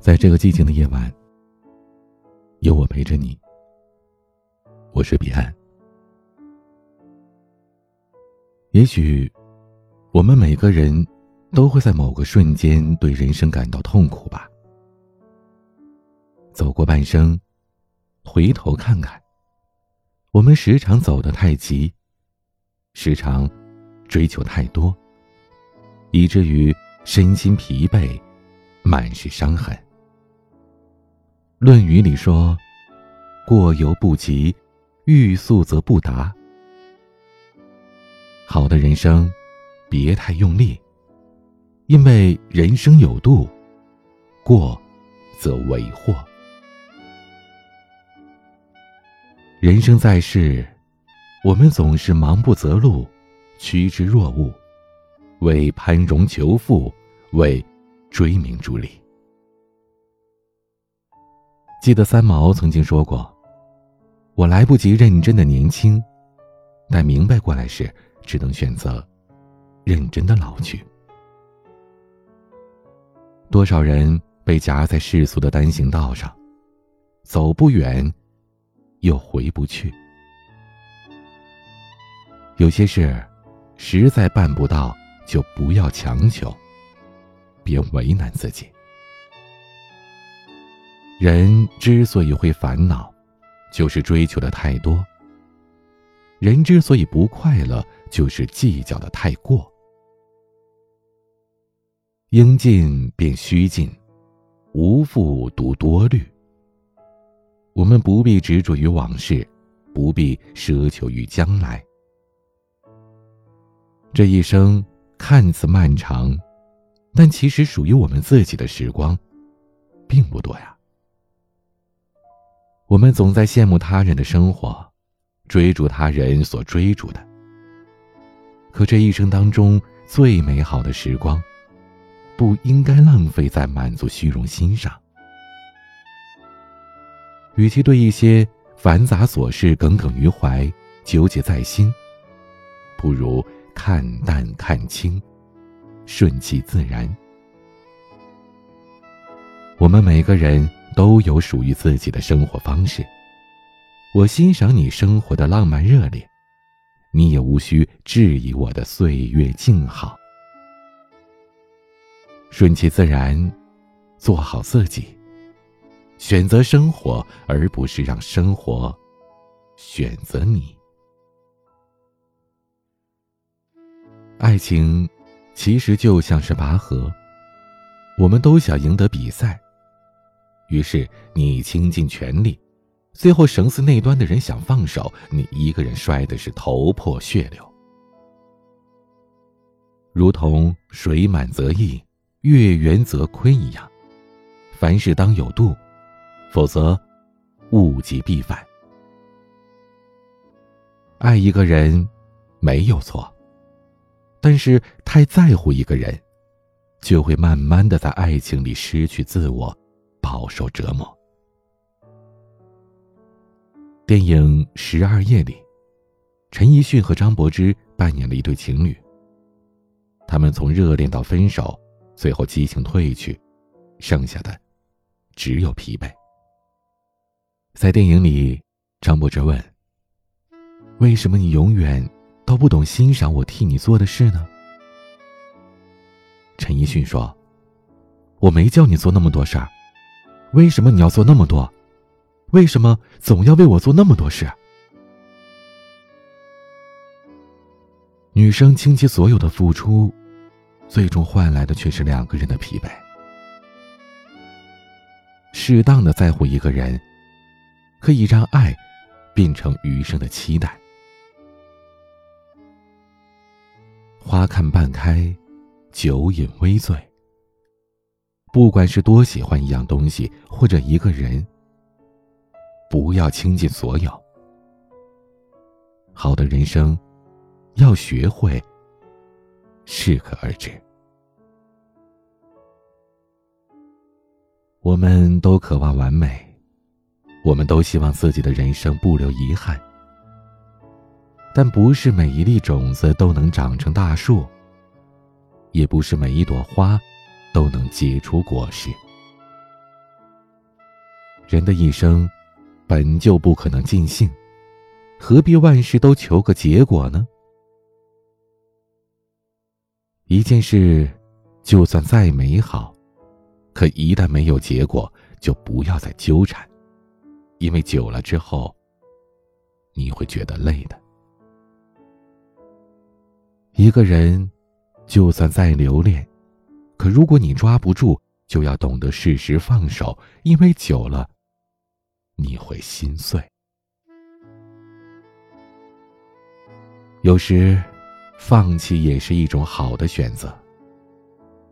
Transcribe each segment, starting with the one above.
在这个寂静的夜晚，有我陪着你。我是彼岸。也许，我们每个人都会在某个瞬间对人生感到痛苦吧。走过半生，回头看看，我们时常走得太急，时常追求太多，以至于身心疲惫，满是伤痕。《论语》里说：“过犹不及，欲速则不达。”好的人生，别太用力，因为人生有度，过则为祸。人生在世，我们总是忙不择路，趋之若鹜，为攀荣求富，为追名逐利。记得三毛曾经说过：“我来不及认真的年轻，但明白过来时。”只能选择认真的老去。多少人被夹在世俗的单行道上，走不远，又回不去。有些事实在办不到，就不要强求，别为难自己。人之所以会烦恼，就是追求的太多。人之所以不快乐，就是计较的太过。应尽便须尽，无复独多虑。我们不必执着于往事，不必奢求于将来。这一生看似漫长，但其实属于我们自己的时光，并不多呀。我们总在羡慕他人的生活。追逐他人所追逐的，可这一生当中最美好的时光，不应该浪费在满足虚荣心上。与其对一些繁杂琐事耿耿于怀、纠结在心，不如看淡看清，顺其自然。我们每个人都有属于自己的生活方式。我欣赏你生活的浪漫热烈，你也无需质疑我的岁月静好。顺其自然，做好自己，选择生活，而不是让生活选择你。爱情其实就像是拔河，我们都想赢得比赛，于是你倾尽全力。最后，绳子那端的人想放手，你一个人摔的是头破血流。如同水满则溢，月圆则亏一样，凡事当有度，否则物极必反。爱一个人没有错，但是太在乎一个人，就会慢慢的在爱情里失去自我，饱受折磨。电影《十二夜》里，陈奕迅和张柏芝扮演了一对情侣。他们从热恋到分手，最后激情褪去，剩下的只有疲惫。在电影里，张柏芝问：“为什么你永远都不懂欣赏我替你做的事呢？”陈奕迅说：“我没叫你做那么多事儿，为什么你要做那么多？”为什么总要为我做那么多事？女生倾其所有的付出，最终换来的却是两个人的疲惫。适当的在乎一个人，可以让爱变成余生的期待。花看半开，酒饮微醉。不管是多喜欢一样东西，或者一个人。不要倾尽所有。好的人生，要学会适可而止。我们都渴望完美，我们都希望自己的人生不留遗憾。但不是每一粒种子都能长成大树，也不是每一朵花都能结出果实。人的一生本就不可能尽兴，何必万事都求个结果呢？一件事，就算再美好，可一旦没有结果，就不要再纠缠，因为久了之后，你会觉得累的。一个人，就算再留恋，可如果你抓不住，就要懂得适时放手，因为久了，你会心碎。有时。放弃也是一种好的选择。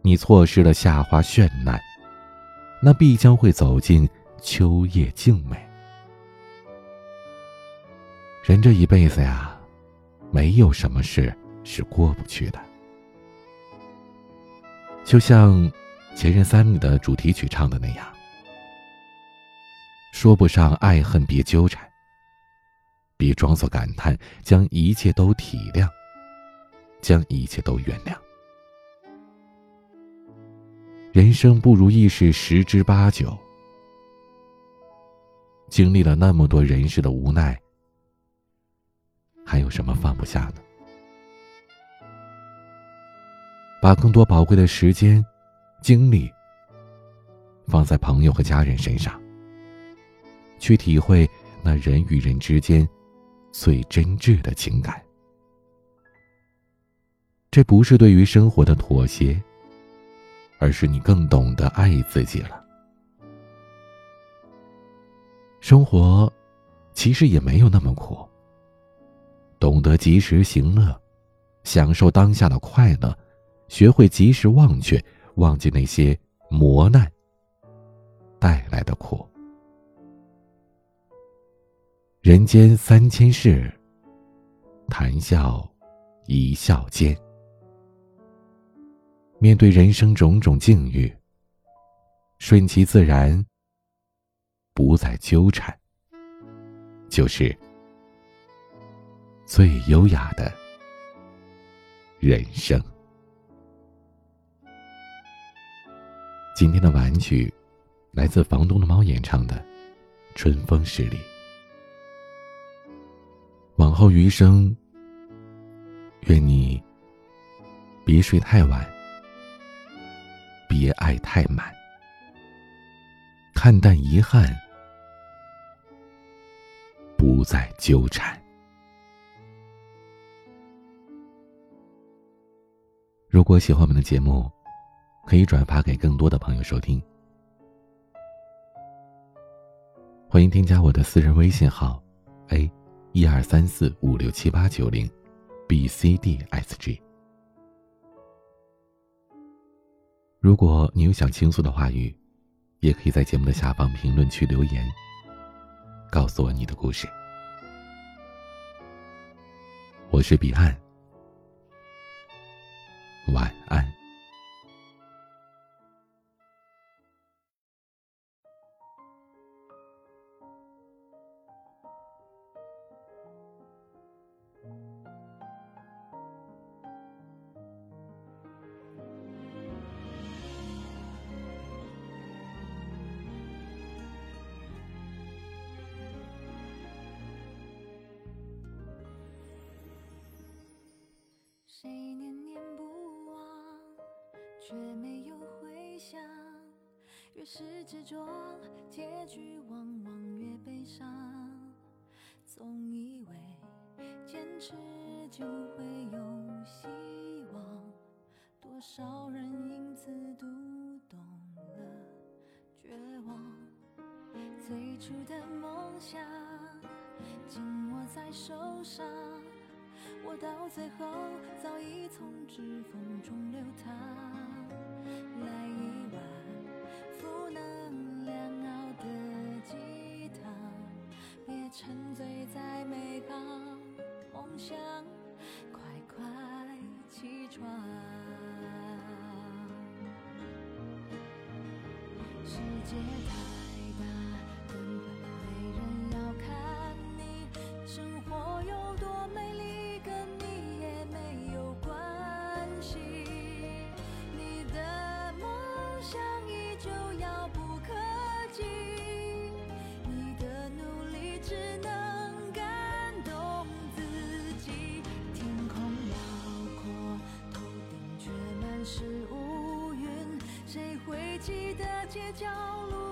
你错失了夏花绚烂，那必将会走进秋叶静美。人这一辈子呀，没有什么事是过不去的。就像《前任三》里的主题曲唱的那样：“说不上爱恨，别纠缠，别装作感叹，将一切都体谅。”将一切都原谅。人生不如意事十之八九，经历了那么多人世的无奈，还有什么放不下呢？把更多宝贵的时间、精力放在朋友和家人身上，去体会那人与人之间最真挚的情感。这不是对于生活的妥协，而是你更懂得爱自己了。生活其实也没有那么苦。懂得及时行乐，享受当下的快乐，学会及时忘却，忘记那些磨难带来的苦。人间三千事，谈笑一笑间。面对人生种种境遇，顺其自然，不再纠缠，就是最优雅的人生。今天的晚曲来自房东的猫演唱的《春风十里》。往后余生，愿你别睡太晚。别爱太满，看淡遗憾，不再纠缠。如果喜欢我们的节目，可以转发给更多的朋友收听。欢迎添加我的私人微信号：a 一二三四五六七八九零，b c d s g。如果你有想倾诉的话语，也可以在节目的下方评论区留言，告诉我你的故事。我是彼岸，晚安。谁念念不忘，却没有回响。越是执着，结局往往越悲伤。总以为坚持就会有希望，多少人因此读懂了绝望。最初的梦想紧握在手上。我到最后早已从指缝中流淌，来一碗负能量熬的鸡汤，别沉醉在美好梦想，快快起床。世界太记得街角路